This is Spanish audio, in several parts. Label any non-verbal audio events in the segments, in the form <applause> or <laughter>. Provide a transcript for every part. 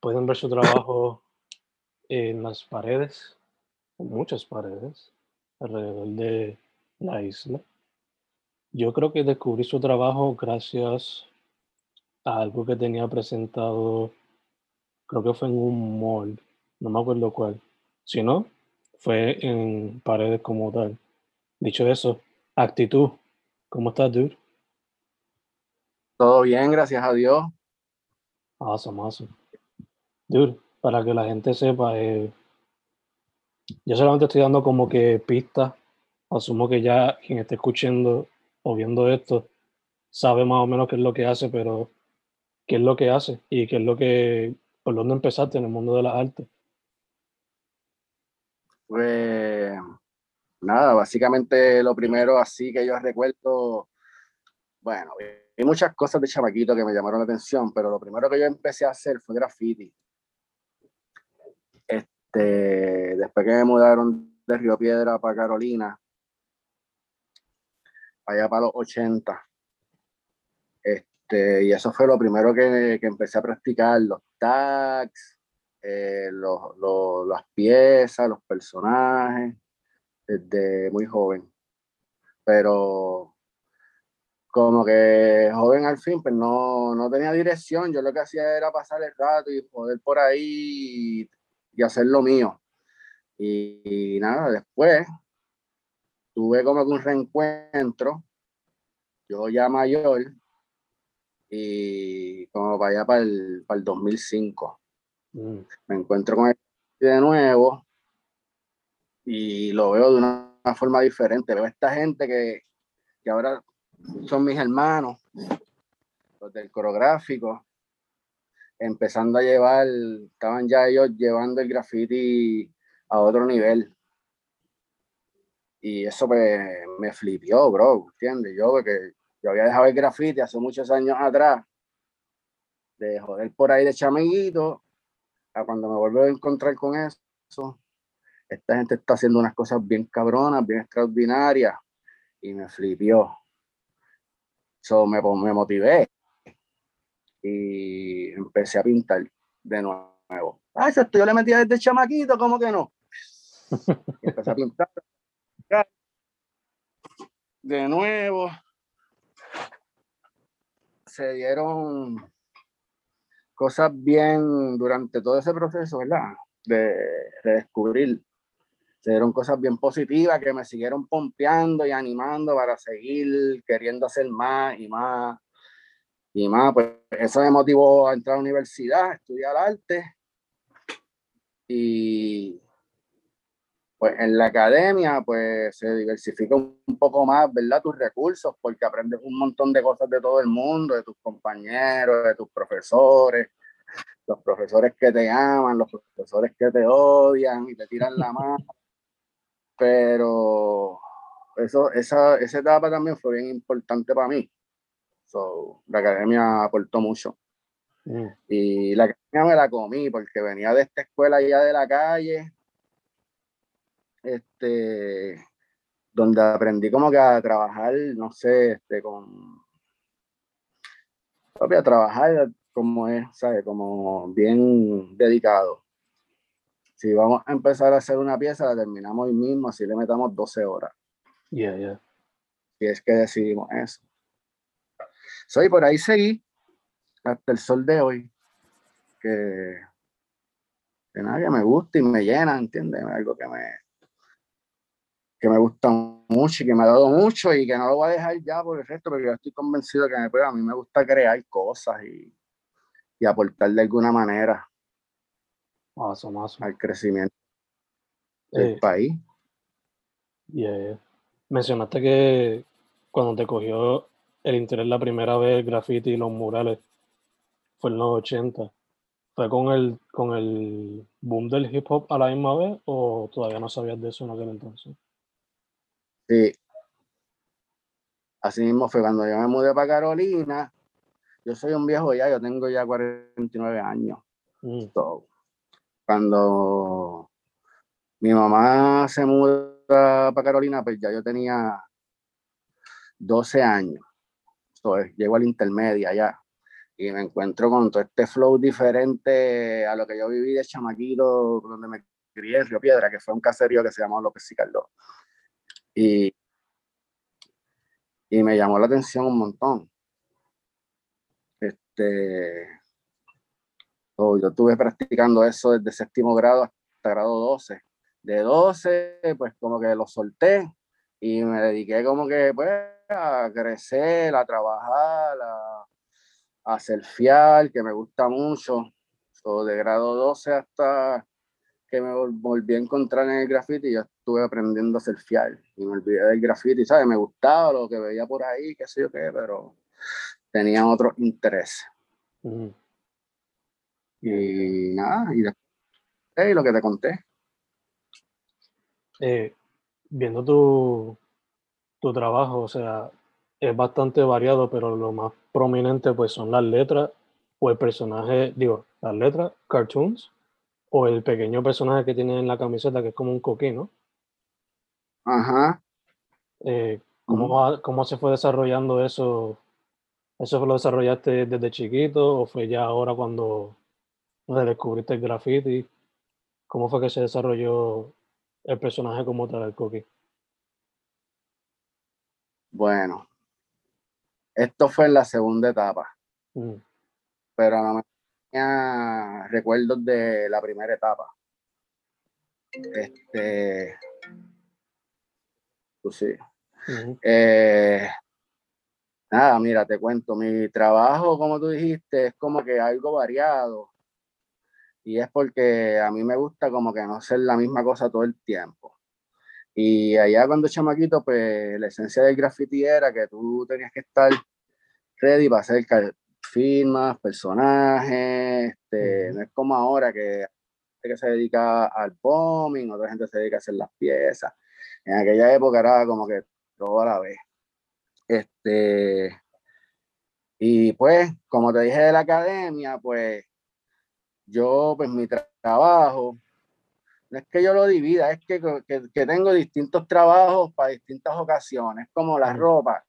pueden ver su trabajo en las paredes, en muchas paredes, alrededor de la isla. Yo creo que descubrí su trabajo gracias a algo que tenía presentado, creo que fue en un mall, no me acuerdo cuál. Si no, fue en paredes como tal. Dicho eso, actitud. ¿Cómo estás, dude? Todo bien, gracias a Dios. Awesome, awesome. Dude, para que la gente sepa, eh, yo solamente estoy dando como que pistas. Asumo que ya quien esté escuchando o viendo esto sabe más o menos qué es lo que hace, pero qué es lo que hace y qué es lo que, por dónde empezaste en el mundo de las artes. Pues nada, básicamente lo primero así que yo recuerdo, bueno, hay muchas cosas de chamaquito que me llamaron la atención, pero lo primero que yo empecé a hacer fue graffiti. Este, después que me mudaron de Río Piedra para Carolina, allá para los 80. Este, y eso fue lo primero que, que empecé a practicar, los tags, eh, los, las piezas, los personajes, desde muy joven. Pero como que joven al fin, pues no, no tenía dirección. Yo lo que hacía era pasar el rato y poder por ahí y, hacer lo mío. Y, y, nada, después tuve como que un reencuentro, yo ya mayor, y como para allá para el, para el 2005. Mm. Me encuentro con él de nuevo y lo veo de una, una forma diferente. Veo a esta gente que, que ahora son mis hermanos, los del coreográfico, empezando a llevar, estaban ya ellos llevando el graffiti a otro nivel. Y eso me, me flipió, bro, ¿entiendes? Yo, porque yo había dejado el graffiti hace muchos años atrás, de joder por ahí de chamiguito, a cuando me vuelvo a encontrar con eso, esta gente está haciendo unas cosas bien cabronas, bien extraordinarias, y me flipió. So, me, me motivé y empecé a pintar de nuevo. Ah, eso yo le metía desde chamaquito, ¿cómo que no? <laughs> Y empecé a pintar. De nuevo. Se dieron cosas bien durante todo ese proceso, ¿verdad? De, de descubrir. Se dieron cosas bien positivas que me siguieron pompeando y animando para seguir queriendo hacer más y más y más, pues eso me motivó a entrar a la universidad, a estudiar arte. Y pues en la academia, pues se diversifica un poco más, ¿verdad? Tus recursos, porque aprendes un montón de cosas de todo el mundo, de tus compañeros, de tus profesores, los profesores que te aman, los profesores que te odian y te tiran la mano. <laughs> Pero eso, esa, esa etapa también fue bien importante para mí. So, la academia aportó mucho. Mm. Y la academia me la comí porque venía de esta escuela ya de la calle, este, donde aprendí como que a trabajar, no sé, este, con, a trabajar como es, ¿sabes? Como bien dedicado. Si vamos a empezar a hacer una pieza, la terminamos hoy mismo, así le metamos 12 horas. Yeah, yeah. Y es que decidimos eso. Soy por ahí seguí hasta el sol de hoy. Que, que nada, que me gusta y me llena, ¿entiendes? Algo que me, que me gusta mucho y que me ha dado mucho y que no lo voy a dejar ya por el resto, porque yo estoy convencido que me, pues, a mí me gusta crear cosas y, y aportar de alguna manera al crecimiento del eh, país. Mencionaste que cuando te cogió el interés la primera vez, el graffiti y los murales, fue en los 80. ¿Fue con el, con el boom del hip hop a la misma vez o todavía no sabías de eso en aquel entonces? Sí. Así mismo fue cuando yo me mudé para Carolina. Yo soy un viejo ya, yo tengo ya 49 años. Mm. cuando mi mamá se muda para Carolina, pues ya yo tenía 12 años. Entonces, llego al intermedia ya y me encuentro con todo este flow diferente a lo que yo viví de chamaquito, donde me crié en Río Piedra, que fue un caserío que se llamó López y Y, y me llamó la atención un montón. Este, oh, yo estuve practicando eso desde séptimo grado hasta grado 12. De 12, pues como que lo solté y me dediqué como que pues a crecer, a trabajar, a, a fiel, que me gusta mucho. de grado 12 hasta que me volví a encontrar en el graffiti, yo estuve aprendiendo a fiel y me olvidé del graffiti, ¿sabes? Me gustaba lo que veía por ahí, qué sé yo qué, pero tenía otros intereses. Y nada, y después, lo que te conté. Eh, viendo tu, tu trabajo, o sea, es bastante variado, pero lo más prominente pues son las letras o el personaje, digo, las letras, cartoons, o el pequeño personaje que tiene en la camiseta que es como un coquí, ¿no? Ajá. Eh, ¿cómo, ¿Cómo se fue desarrollando eso? ¿Eso lo desarrollaste desde chiquito o fue ya ahora cuando descubriste el graffiti? ¿Cómo fue que se desarrolló el personaje como tal, el coquí? Bueno, esto fue en la segunda etapa, mm. pero no me tenía recuerdos de la primera etapa. Este, pues sí. Eh, nada, mira, te cuento, mi trabajo, como tú dijiste, es como que algo variado. Y es porque a mí me gusta como que no ser la misma cosa todo el tiempo. Y allá cuando chamaquito, pues la esencia del graffiti era que tú tenías que estar ready para hacer firmas, personajes, este, no es como ahora que, que se dedica al bombing, otra gente se dedica a hacer las piezas. En aquella época era como que todo a la vez. Este, y pues, como te dije de la academia, pues yo, pues mi trabajo es que yo lo divida, es que, que, tengo distintos trabajos para distintas ocasiones, como la ropa,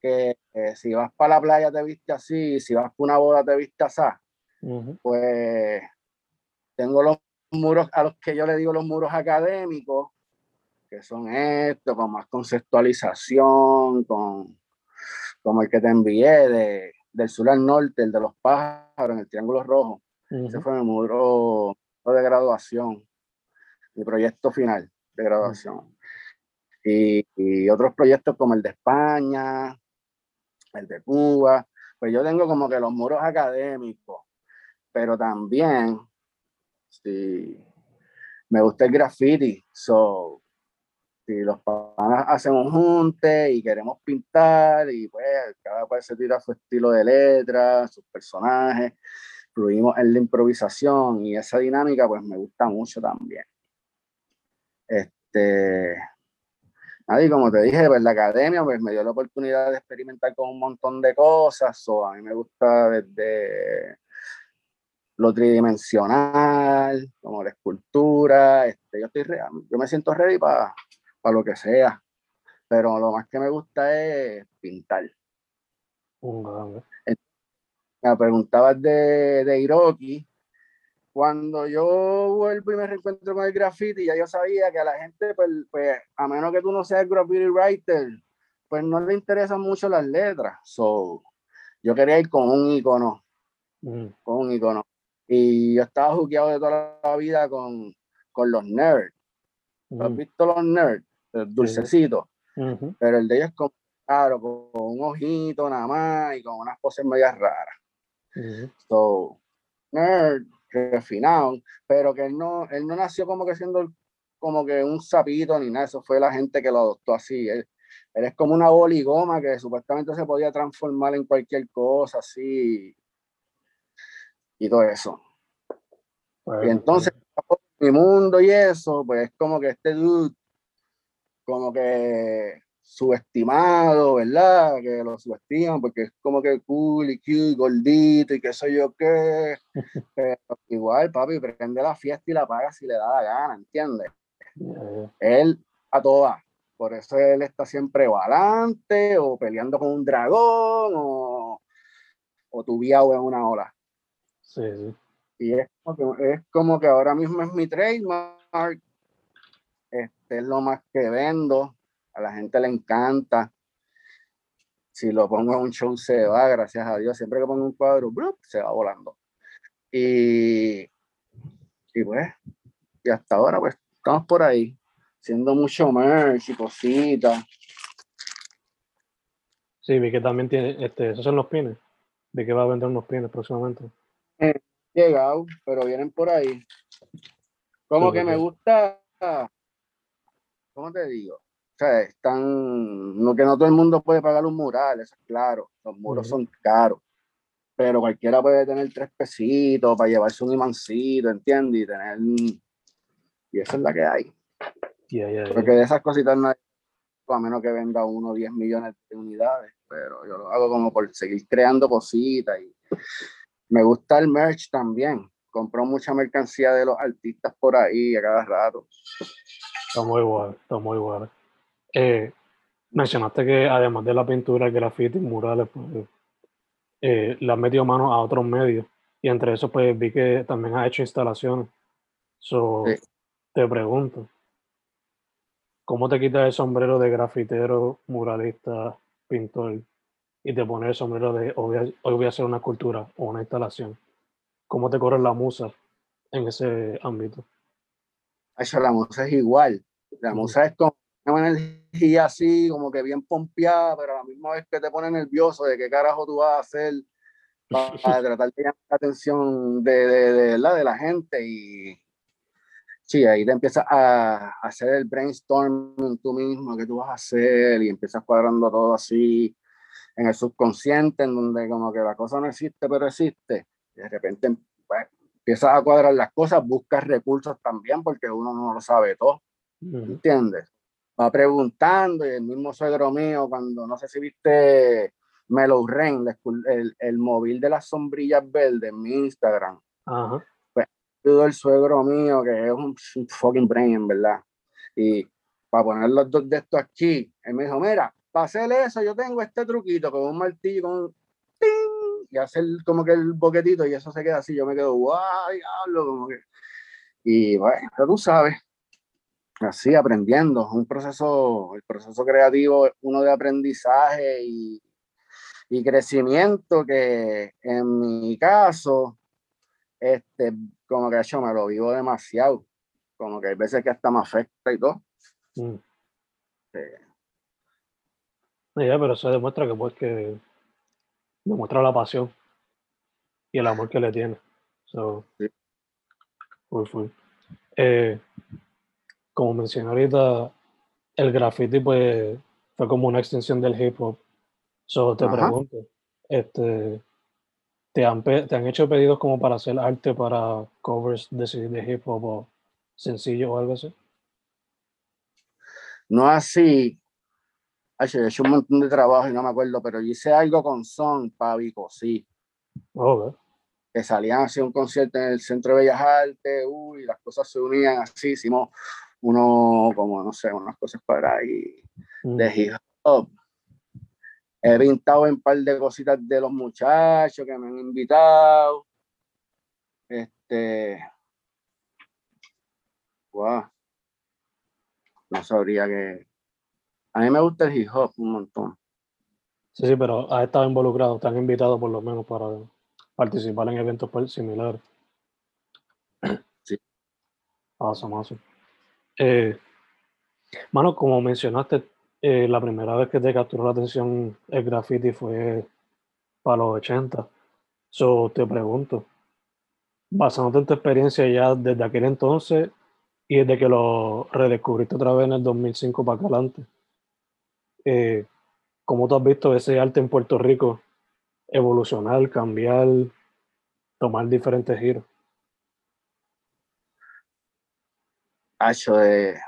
que si vas para la playa te viste así, si vas para una boda te viste así, pues tengo los muros a los que yo le digo los muros académicos, que son estos, con más conceptualización, con como el que te envié de, del sur al norte, el de los pájaros en el Triángulo Rojo. Ese fue mi muro de graduación mi proyecto final de graduación. Y, otros proyectos como el de España, el de Cuba, pues yo tengo como que los muros académicos, pero también, sí, me gusta el graffiti, so, si los panas hacen un junte y queremos pintar y pues cada cual se tira su estilo de letra, sus personajes, fluimos en la improvisación y esa dinámica pues me gusta mucho también. Este, y como te dije, pues la academia pues, me dio la oportunidad de experimentar con un montón de cosas. o a mí me gusta desde lo tridimensional, como la escultura. Este, yo, estoy yo me siento ready para lo que sea, pero lo más que me gusta es pintar. Me preguntabas de, de Hiroki. Cuando yo vuelvo y me reencuentro con el graffiti, ya yo sabía que a la gente, pues, pues a menos que tú no seas graffiti writer, pues no le interesan mucho las letras. So, yo quería ir con un icono, con un icono. Y yo estaba jugueado de toda la vida con, con los nerds. ¿Has visto los nerds? Los dulcecitos. Pero el de ellos es como, claro, con un ojito nada más y con unas poses medias raras. So, nerd, refinado, pero que él no, él no nació como que siendo como que un sapito ni nada, eso fue la gente que lo adoptó así. Él, él es como una boligoma que supuestamente se podía transformar en cualquier cosa así y todo eso. y entonces, mi mundo y eso, pues es como que este dude, como que subestimado, ¿verdad? Que lo subestiman porque es como que cool y cute, gordito y qué sé yo qué. <laughs> Pero igual, papi, prende la fiesta y la paga si le da la gana, ¿entiendes? Él a todas. Por eso él está siempre adelante o peleando con un dragón o, o tubiado en una ola. Sí, sí. Y es como, que, es como que ahora mismo es mi trademark. Este es lo más que vendo. A la gente le encanta. Si lo pongo en un show se va, gracias a Dios. Siempre que pongo un cuadro, se va volando. Y, y pues, y hasta ahora pues estamos por ahí, haciendo mucho merch y cositas. Sí, vi que también tiene, este, esos son los pines. De que va a vender unos pines próximamente llegado, pero vienen por ahí. Como que me gusta, ¿cómo te digo? O sea, están, no que no todo el mundo puede pagar un mural, eso es claro, los muros son caros, pero cualquiera puede tener tres pesitos para llevarse un imancito, ¿entiendes? Y tener, y esa es la que hay. Porque de esas cositas no hay, a menos que venda uno o 10 millones de unidades, pero yo lo hago como por seguir creando cositas y me gusta el merch también. Compro mucha mercancía de los artistas por ahí a cada rato. Está muy bueno, está muy bueno. Eh, mencionaste que además de la pintura, el graffiti, murales, pues, eh, le has metido mano a otros medios. Y entre eso, pues vi que también has hecho instalaciones. So, Te pregunto, ¿cómo te quitas el sombrero de grafitero, muralista, pintor y te pones el sombrero de hoy voy, a, hacer una cultura o una instalación. ¿Cómo te corre la musa en ese ámbito? Eso, la musa es igual. La musa es como una energía así, como que bien pompeada, pero a la misma vez que te pone nervioso de qué carajo tú vas a hacer para, <laughs> tratar de llamar la atención de, de, de, la, de la gente y sí, ahí te empiezas a, a hacer el brainstorming tú mismo, qué tú vas a hacer y empiezas cuadrando todo así en el subconsciente, en donde como que la cosa no existe, pero existe. Y de repente pues, empiezas a cuadrar las cosas, buscas recursos también, porque uno no lo sabe todo. ¿Entiendes? Va preguntando, y el mismo suegro mío, cuando no sé si viste Melo Rain, el, el, móvil de las sombrillas verdes en mi Instagram. Ajá. Pues, el suegro mío, que es un, fucking brain, ¿verdad? Y para poner los dos de estos aquí, él me dijo, mira, para hacer eso yo tengo este truquito con un martillo, con y hacer como que el boquetito y eso se queda así, yo me quedo, guau, diablo, como que... Y bueno, tú sabes, así aprendiendo, un proceso, el proceso creativo es uno de aprendizaje y, y crecimiento que en mi caso, este, como que yo me lo vivo demasiado, como que hay veces que hasta me afecta y todo. Mm. Ya, pero eso demuestra que pues que demuestra la pasión y el amor que le tiene. So, eh, como mencioné ahorita, el graffiti pues fue como una extensión del hip hop. So, te pregunto, este, ¿te han, ¿te han hecho pedidos como para hacer arte para covers de, de hip hop o sencillo o algo así? No así, Ay, he hecho un montón de trabajo y no me acuerdo, pero hice algo con Son para Vico, sí. Oh, que salían hacia un concierto en el Centro de Bellas Artes, uy, las cosas se unían así, hicimos uno, como no sé, unas cosas para ahí de hip hop. He pintado en un par de cositas de los muchachos que me han invitado. Este. Wow. No sabría que. A mí me gusta el hip hop un montón. Sí, sí, pero has estado involucrado, te han invitado por lo menos para participar en eventos similares. Sí. Awesome, awesome. Eh, mano, como mencionaste, eh, la primera vez que te capturó la atención el graffiti fue para los 80. So, te pregunto, basándote en tu experiencia ya desde aquel entonces y desde que lo redescubriste otra vez en el 2005 para adelante, eh, ¿cómo tú has visto ese arte en Puerto Rico evolucionar, cambiar, tomar diferentes giros? Hacho de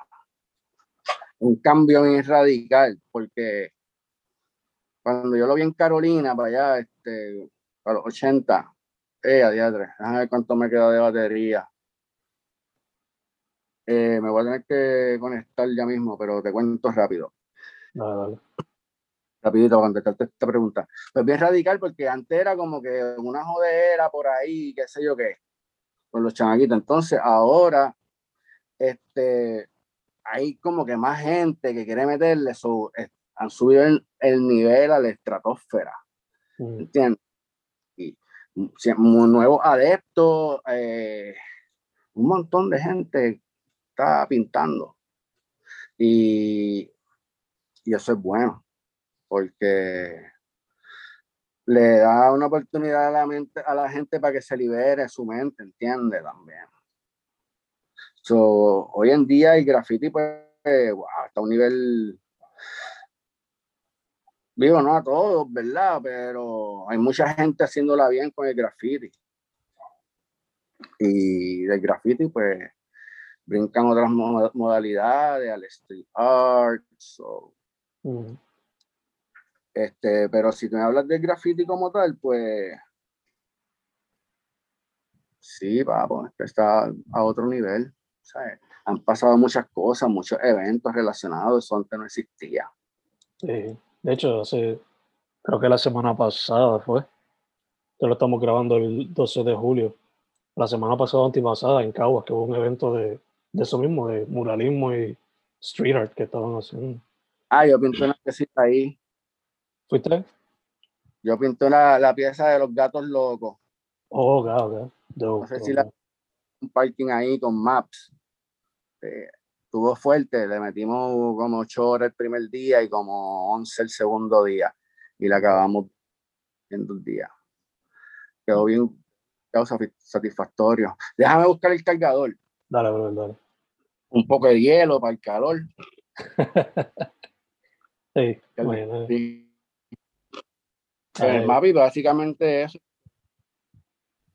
un cambio bien radical, porque cuando yo lo vi en Carolina, para allá, este, a los 80, eh, a día 3, déjame ver cuánto me queda de batería. Eh, me voy a tener que conectar ya mismo, pero te cuento rápido. Dale, dale. Rapidito para contestarte esta pregunta. Pues bien radical, porque antes era como que una jodera por ahí, qué sé yo qué, con los chamaquitos. Entonces, ahora, este, hay como que más gente que quiere meterle, su, han subido el, el, nivel a la estratosfera. Mm. ¿Entiendes? Y nuevos adeptos, eh, un montón de gente está pintando. Y, y eso es bueno, porque le da una oportunidad a la, mente, a la gente para que se libere su mente, entiende también. So, hoy en día el graffiti, pues, wow, está a un nivel, digo, no a todos, ¿verdad? Pero hay mucha gente haciéndola bien con el graffiti. Y del graffiti, pues, brincan otras modalidades, al street art. So. Este, pero si tú me hablas del graffiti como tal, pues sí, vamos, está a otro nivel. ¿Sabes? Han pasado muchas cosas, muchos eventos relacionados, eso antes no existía. Sí. De hecho, hace, creo que la semana pasada fue, que lo estamos grabando el 12 de julio, la semana pasada, antipasada, en Caguas, que hubo un evento de, de eso mismo, de muralismo y street art que estaban haciendo. Ah, yo pinté una piecita ahí. ¿Fuiste? Yo pinté la, la pieza de los gatos locos. Oh, ok, ok. No sé si la un parking ahí con maps. Eh, estuvo fuerte, le metimos como 8 horas el primer día y como 11 el segundo día. Y la acabamos en dos días. Quedó bien causa satisfactorio. Déjame buscar el cargador. Dale, bro, dale. Un poco de hielo para el calor. <laughs> sí, bueno. Sí. El MAPI básicamente es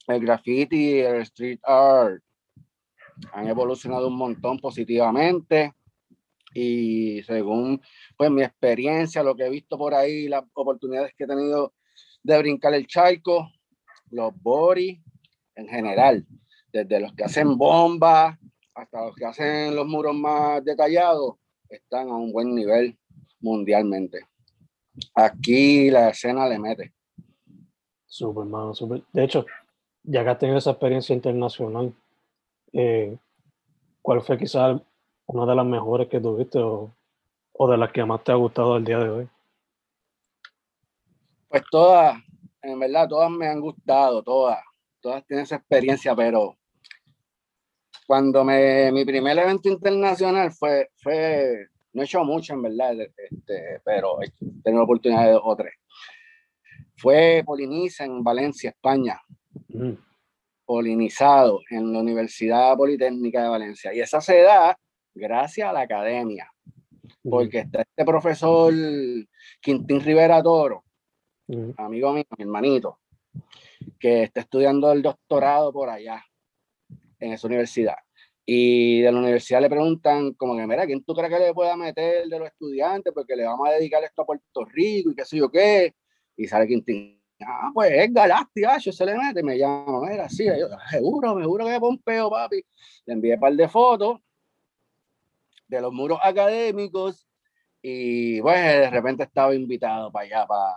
el graffiti, el street art han evolucionado un montón positivamente y según pues mi experiencia, lo que he visto por ahí, las oportunidades que he tenido de brincar el charco, los body en general, desde los que hacen bombas hasta los que hacen los muros más detallados, están a un buen nivel mundialmente. Aquí la escena le mete. Súper, mano, súper. De hecho, ya que has tenido esa experiencia internacional, eh, ¿cuál fue quizás una de las mejores que tuviste o, o, de las que más te ha gustado el día de hoy? Pues todas, en verdad, todas me han gustado, todas, todas tienen esa experiencia, pero cuando me, mi primer evento internacional fue, fue no he hecho mucho en verdad, este, pero he tenido la oportunidad de dos o tres. Fue Poliniza en Valencia, España. Mm. Polinizado en la Universidad Politécnica de Valencia. Y esa se da gracias a la academia, porque está este profesor Quintín Rivera Toro, amigo mío, mi hermanito, que está estudiando el doctorado por allá, en esa universidad. Y de la universidad le preguntan, como que, mira, ¿quién tú crees que le pueda meter de los estudiantes? Porque le vamos a dedicar esto a Puerto Rico y qué sé yo qué. Y sale Quintín Ah, pues es Galacti, yo se le mete, me llama, mira, sí, yo, seguro, me juro que Pompeo, papi. Le envié un par de fotos de los muros académicos y pues de repente estaba invitado para allá, para,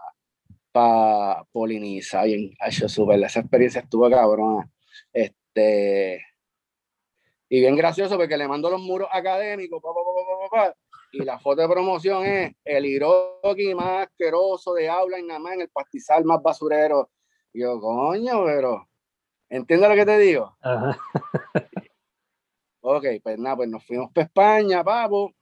para Poliniza, bien, hecho súper, esa experiencia estuvo cabrona. Este, y bien gracioso porque le mando los muros académicos, y la foto de promoción es el Hiroki más asqueroso de aula y nada más en el pastizal más basurero. Y yo, coño, pero, ¿entiendes lo que te digo? ok, pues nada, pues nos fuimos para España, papo.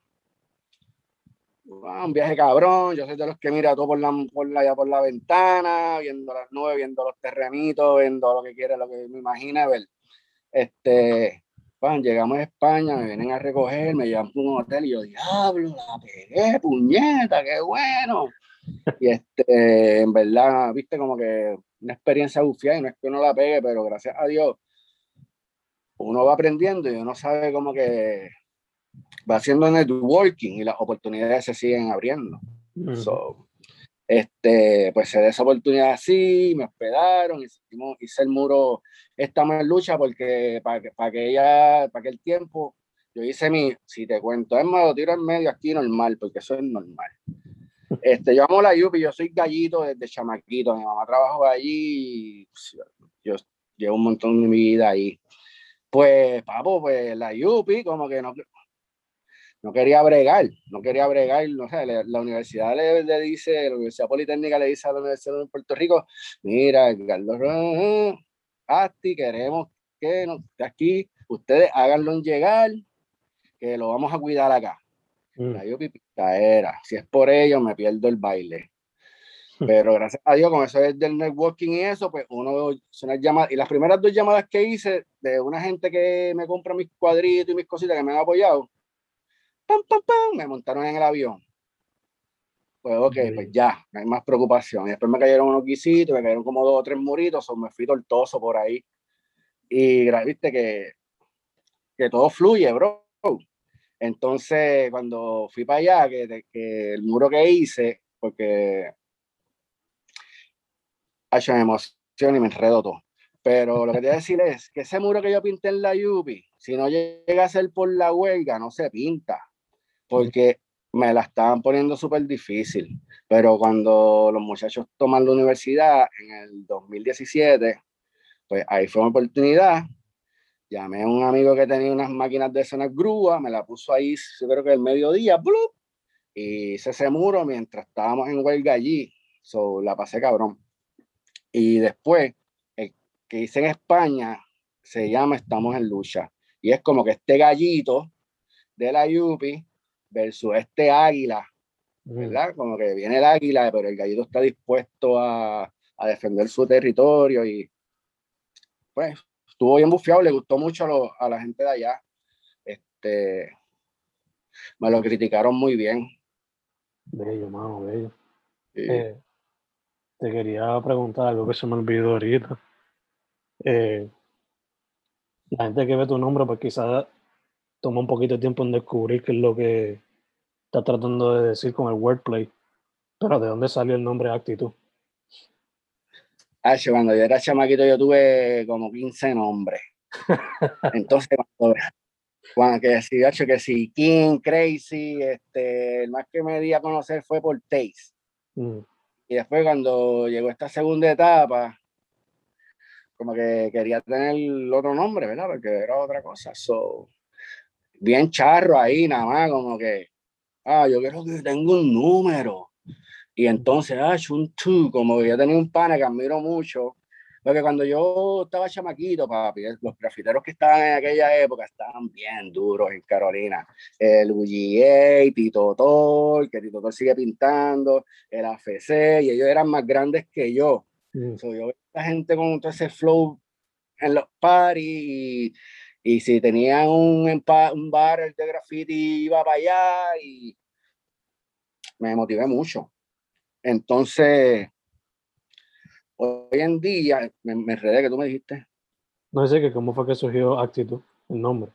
un viaje cabrón, yo soy de los que mira todo por la, por la, por la ventana, viendo las nubes, viendo los terrenitos, viendo lo que quiere, lo que me imagina ver. Este, llegamos a España, me vienen a recoger, me llevan a un hotel y yo, diablo, la pegué, puñeta, qué bueno. Y este, en verdad, viste, como que una experiencia bufiada y no es que uno la pegue, pero gracias a Dios, uno va aprendiendo y uno sabe como que va haciendo networking y las oportunidades se siguen abriendo. Este, pues se dio esa oportunidad así, me hospedaron, hicimos, hice el muro, estamos en lucha porque para para que ella, para que el tiempo, yo hice mi, si te cuento, es más, lo tiro en medio aquí normal, porque eso es normal. Este, yo amo la Yupi, yo soy gallito desde chamaquito, mi mamá trabajó allí, pues, yo llevo un montón de mi vida ahí. Pues, papo, pues la Yupi, como que no, no quería bregar, no quería bregar, no sé, la, universidad le, dice, la Universidad Politécnica le dice a la Universidad de Puerto Rico, mira, Carlos Asti, queremos que, no, aquí ustedes háganlo llegar, que lo vamos a cuidar acá. Mm. Yo era, si es por ello me pierdo el baile. Pero gracias a Dios, con eso es del networking y eso, pues uno son las llamadas. Y las primeras dos llamadas que hice de una gente que me compra mis cuadritos y mis cositas que me han apoyado, pam, pam, pam, me montaron en el avión. Pues ok, pues ya, no hay más preocupación. Y después me cayeron unos guisitos, me cayeron como dos o tres muritos, o me fui tortoso por ahí. Y viste que, que todo fluye, bro. Entonces, cuando fui para allá, que, que el muro que hice, porque ha hecho emoción y me enredo todo. Pero lo que te voy a decir es que ese muro que yo pinté en la Yupi, si no llega a ser por la huelga, no se pinta porque me la estaban poniendo súper difícil. Pero cuando los muchachos toman la universidad en el 2017, pues ahí fue una oportunidad. Llamé a un amigo que tenía unas máquinas de escenas grúa, me la puso ahí, yo creo que el mediodía, ¡blup! y hice ese muro mientras estábamos en huelga allí. So, la pasé cabrón. Y después, el que hice en España se llama Estamos en Lucha. Y es como que este gallito de la Yupi versus este águila, ¿verdad? Como que viene el águila, pero el gallito está dispuesto a, a defender su territorio y pues estuvo bien bufiado, le gustó mucho a, a, la gente de allá. Este, me lo criticaron muy bien. Bello, mano, bello. Eh, te quería preguntar algo que se me olvidó ahorita. Eh, la gente que ve tu nombre, pues quizás toma un poquito de tiempo en descubrir qué es lo que está tratando de decir con el wordplay. Pero ¿de dónde salió el nombre Actitud? Ah, cuando yo era chamaquito yo tuve como 15 nombres. <laughs> Entonces, cuando, que si, que si King, Crazy, este, el más que me di a conocer fue por Taste. Mm. Y después cuando llegó esta segunda etapa, como que quería tener otro nombre, ¿verdad? Porque era otra cosa. So, bien charro ahí, nada más, como que, ah, yo quiero que tenga un número. Y entonces, ah, un two, como que yo tenía un pana que admiro mucho, porque cuando yo estaba chamaquito, papi, los grafiteros que estaban en aquella época estaban bien duros en Carolina. El UGA, Tito Tol, que Tito Tol sigue pintando, el AFC, y ellos eran más grandes que yo. Mm. yo veía a gente con todo ese flow en los parties y si tenían un, un bar de graffiti, iba para allá y me motivé mucho. Entonces, hoy en día, me, me enredé que tú me dijiste. No sé que cómo fue que surgió Actitud, el nombre.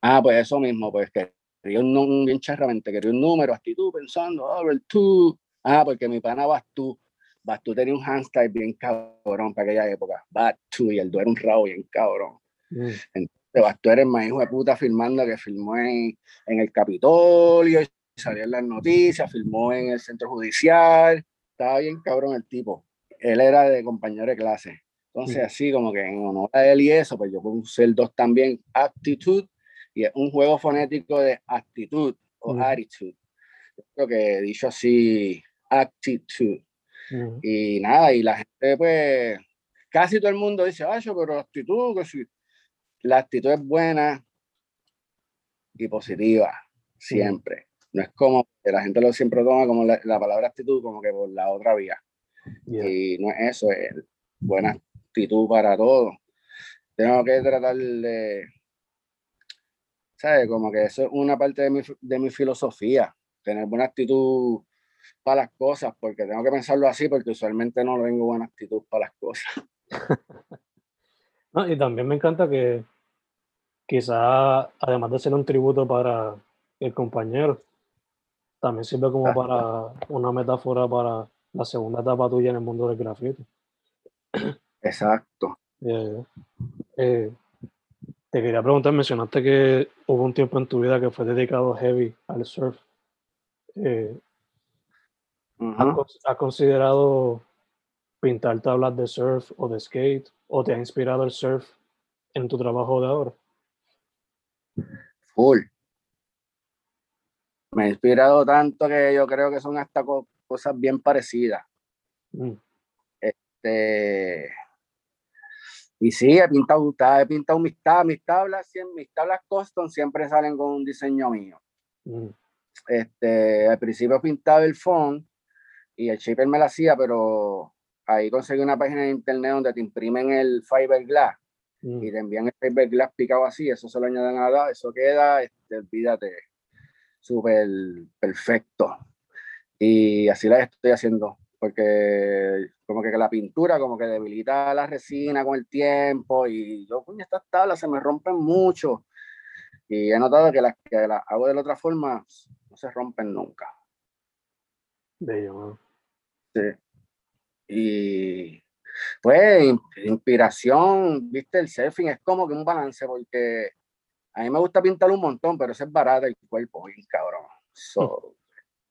Ah, pues eso mismo, pues que quería un, un bien charramente, quería un número, actitud, pensando, oh, el tú. Ah, porque mi pana vas tú. Batu tenía un handstyle bien cabrón para aquella época. Batu y el do era un rabo bien cabrón. Mm. Entonces, Batu era el más hijo de puta filmando que filmó en, en el Capitolio, y salió en las noticias, filmó en el centro judicial. Estaba bien cabrón el tipo. Él era de compañero de clase. Entonces, Mm. así como que en honor a él y eso, pues yo puse el 2 también, Aptitude, y es un juego fonético de actitud o Mm. attitude. Yo creo que dicho así, actitud. Mm. Y nada, y la gente, pues, casi todo el mundo dice, ay, pero la actitud, que sí. La actitud es buena y positiva, siempre. No es como que la gente lo siempre toma como la, la palabra actitud, como que por la otra vía. Yeah. Y no es eso, es buena actitud para todo. Tengo que tratar de, ¿sabes? Como que eso es una parte de mi, de mi filosofía, tener buena actitud para las cosas, porque tengo que pensarlo así, porque usualmente no tengo buena actitud para las cosas. <laughs> Y también me encanta que quizá, además de ser un tributo para el compañero, también sirve como para una metáfora para la segunda etapa tuya en el mundo del grafiti. Exacto. Eh, eh, te quería preguntar, mencionaste que hubo un tiempo en tu vida que fue dedicado heavy al surf. Eh, ¿has, Ujú. cons- has considerado pintar tablas de surf o de skate? ¿O te ha inspirado el surf en tu trabajo de ahora? Full. Me ha inspirado tanto que yo creo que son hasta co- cosas bien parecidas. Mm, Este, y sí, he pintado, ta- he pintado mis tablas, mis tablas, mis tablas custom siempre salen con un diseño mío. mm, Este, al principio pintaba el font y el shaper me lo hacía, pero ahí conseguí una página de internet donde te imprimen el fiberglass mm. y te envían el fiberglass picado así, eso se lo añaden a la, eso queda, este, olvídate, súper perfecto. Y así la estoy haciendo, porque como que la pintura como que debilita la resina con el tiempo y yo, coño, estas tablas se me rompen mucho. Y he notado que las que las hago de la otra forma no se rompen nunca. Bello, mano. Sí. Y pues in- inspiración, viste, el surfing es como que un balance porque a mí me gusta pintar un montón, pero eso es barato el cuerpo, bien cabrón. So,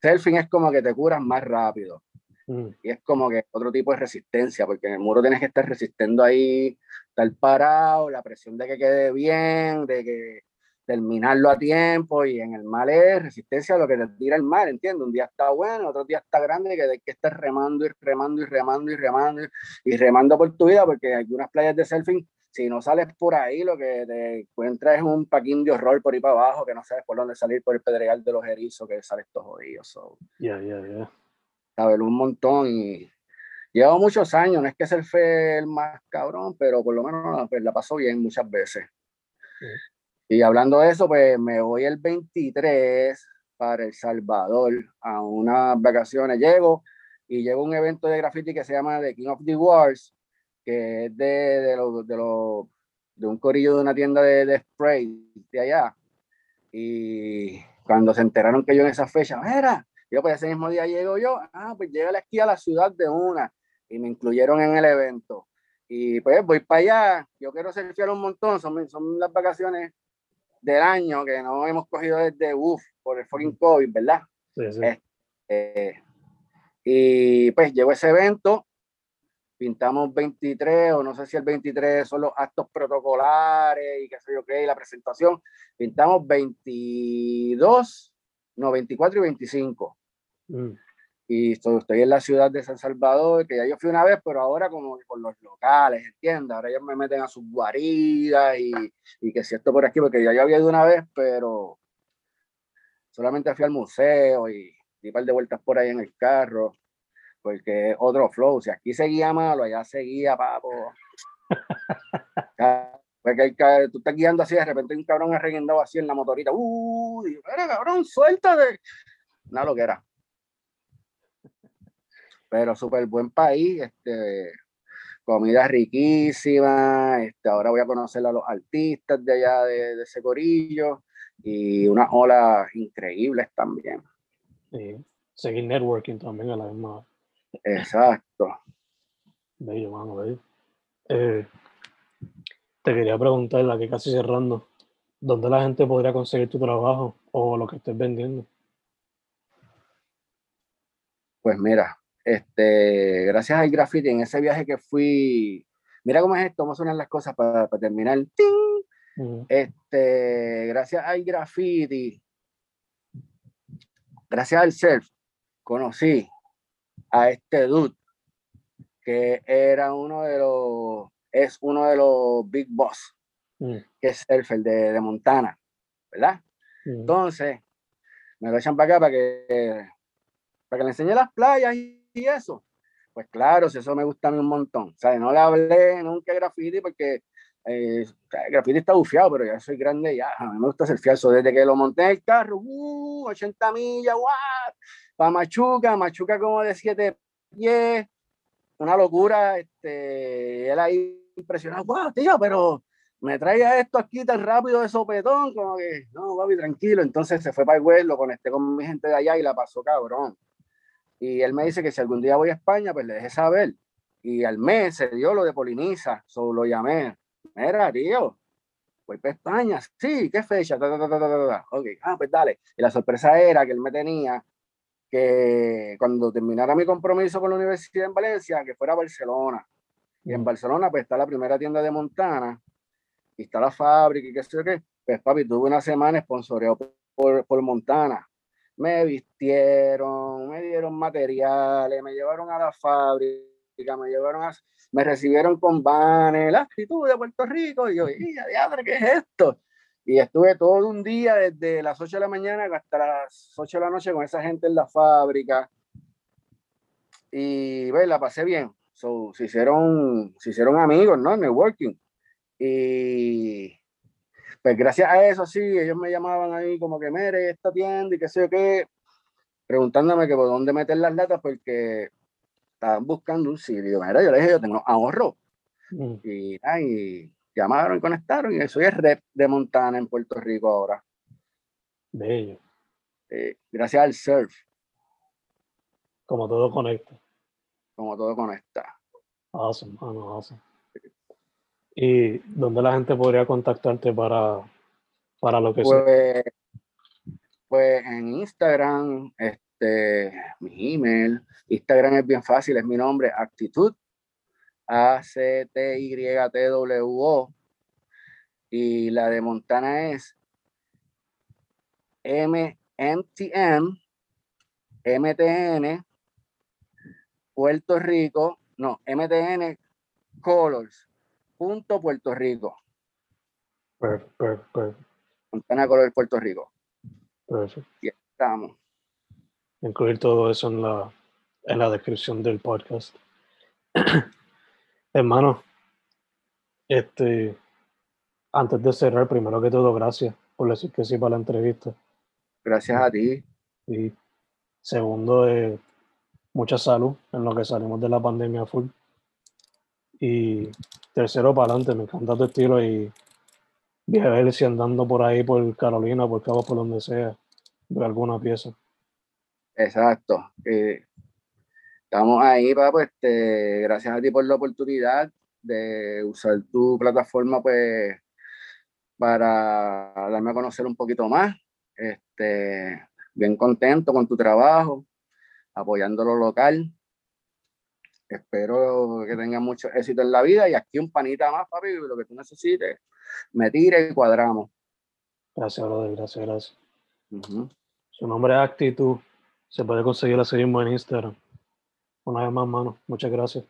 surfing es como que te curas más rápido Mm, y es como que otro tipo de resistencia, porque en el muro tienes que estar resistiendo ahí, estar parado, la presión de que quede bien, de que terminarlo a tiempo, y en el mar es resistencia a lo que te tira el mar, ¿entiendes? Un día está bueno, otro día está grande, que hay que estar remando y remando y remando y remando y, remando por tu vida, porque hay unas playas de surfing, si no sales por ahí, lo que te encuentras es un paquín de horror por ahí para abajo, que no sabes por dónde salir, por el pedregal de los erizos, que sales todo jodido. so Ya, ya, ya. saber un montón y llevo muchos años, no es que surfe el más cabrón, pero por lo menos pues, la paso bien muchas veces. Y hablando de eso, pues me voy el 23 para El Salvador a unas vacaciones. Llego y llego a un evento de graffiti que se llama The King of the Wars, que es de, de, lo- de, lo- de un corillo de una tienda de, de spray de allá. Y cuando se enteraron que yo en esa fecha, era, yo pues ese mismo día llego yo, ah, pues llega aquí a la ciudad de una y me incluyeron en el evento. Y pues voy para allá, yo quiero surfear un montón, son, son las vacaciones del año que no hemos cogido desde UF por el fucking COVID, ¿verdad? Sí, sí. Eh, Eh, y pues llegó ese evento, pintamos 23, o no sé si el 23 son los actos protocolares y qué sé yo qué, y la presentación. Pintamos 22, no, 24 y 25. Mm, Y estoy, estoy en la ciudad de San Salvador, que ya yo fui una vez, pero ahora como con los locales, ¿entiendes? Ahora ellos me meten a sus guaridas y, y que si esto por aquí, porque ya yo había ido una vez, pero solamente fui al museo y di un par de vueltas por ahí en el carro, porque es otro flow. Si aquí seguía malo, allá seguía, papo. <laughs> Porque el tú estás guiando así, de repente un cabrón arreguindado así en la motorita. ¡Uh! Digo, "Mira, cabrón, suéltate. Nada lo que era. Pero súper buen país, este, comida riquísima. Este, ahora voy a conocer a los artistas de allá de, de ese corillo y unas olas increíbles también. y seguir networking también a la misma, Exacto. Bello, mano, bello. Eh, te quería preguntar, la que casi cerrando, ¿dónde la gente podría conseguir tu trabajo o lo que estés vendiendo? Pues mira, este, gracias al graffiti, en ese viaje que fui, mira cómo es esto, cómo suenan las cosas para, terminar. Este, gracias al graffiti, gracias al surf, conocí a este dude que era uno de los, es uno de los big boss, mm. que es surfer de, de Montana, ¿verdad? Mm. Entonces, me lo echan para acá para que, para que le enseñe las playas y, eso. Pues claro, si eso me gusta a mí un montón. Sea, no le hablé nunca de graffiti porque eh, el graffiti está bufiado, pero ya soy grande ya. A mí me gusta hacer fiazo. Desde que lo monté en el carro, uh, 80 millas, guau, para Machuca, Machuca como de 7 pies, una locura. Este, él ahí impresionado, wow, tío, pero me traía esto aquí tan rápido de sopetón, como que, no, papi, tranquilo. Entonces se fue para el web, lo conecté con mi gente de allá y la pasó cabrón. Y él me dice que si algún día voy a España, pues le deje saber. Y al mes se dio lo de Poliniza, solo lo llamé. Mira, tío, voy para España. Sí, ¿qué fecha? ok, ah, pues dale. Y la sorpresa era que él me tenía que cuando terminara mi compromiso con la universidad en Valencia, que fuera a Barcelona. Y en Barcelona, pues está la primera tienda de Montana, y está la fábrica y qué sé yo qué. Pues papi, tuve una semana sponsoreado por, por Montana. Me vistieron, me dieron materiales, me llevaron a la fábrica, me llevaron a, me recibieron con vanes, la actitud de Puerto Rico. Y yo, diadre, ¿qué es esto? Y estuve todo un día desde las 8 de la mañana hasta las 8 de la noche con esa gente en la fábrica. Y bueno, la pasé bien. So, se, hicieron, se hicieron amigos, ¿no? Networking. Y pues gracias a eso, sí, ellos me llamaban ahí como que, mere, esta tienda y qué sé yo qué, preguntándome que por dónde meter las latas porque estaban buscando un sitio. Mira, yo les dije, yo tengo ahorro. Mm. Y, ay, llamaron y conectaron y soy el rep de Montana en Puerto Rico ahora. Bello. Eh, gracias al surf. Como todo conecta. Como todo conecta. Awesome, awesome. ¿Y dónde la gente podría contactarte para, para lo que pues, sea? Pues en Instagram, este, mi email. Instagram es bien fácil, es mi nombre, Actitud a-C-T-Y-T-W-O. Y la de Montana es M-M-T-M, MTN, Puerto Rico, no, MTN Colors, punto Puerto Rico. Perfecto, Montana Colors, Puerto Rico. Perfecto. Y estamos. Incluir todo eso en la, en la descripción del podcast. <clears throat> Hermano, este, antes de cerrar, primero que todo, gracias por decir que sí para la entrevista. Gracias a ti. Y segundo, eh, mucha salud en lo que salimos de la pandemia full. Y tercero, para adelante, me encanta tu estilo y ver si andando por ahí, por Carolina, por Cabo, por donde sea, de alguna pieza. Exacto. Eh, Estamos ahí, papá, este, gracias a ti por la oportunidad de usar tu plataforma, pues, para darme a conocer un poquito más. Este, bien contento con tu trabajo, apoyando lo local. Espero que tengas mucho éxito en la vida y aquí un panita más, papi, lo que tú necesites, me tire y cuadramos. Gracias, brother, gracias, gracias. Su nombre es Actitud. Se puede conseguir la serie en Instagram. Una vez más, mano. Muchas gracias.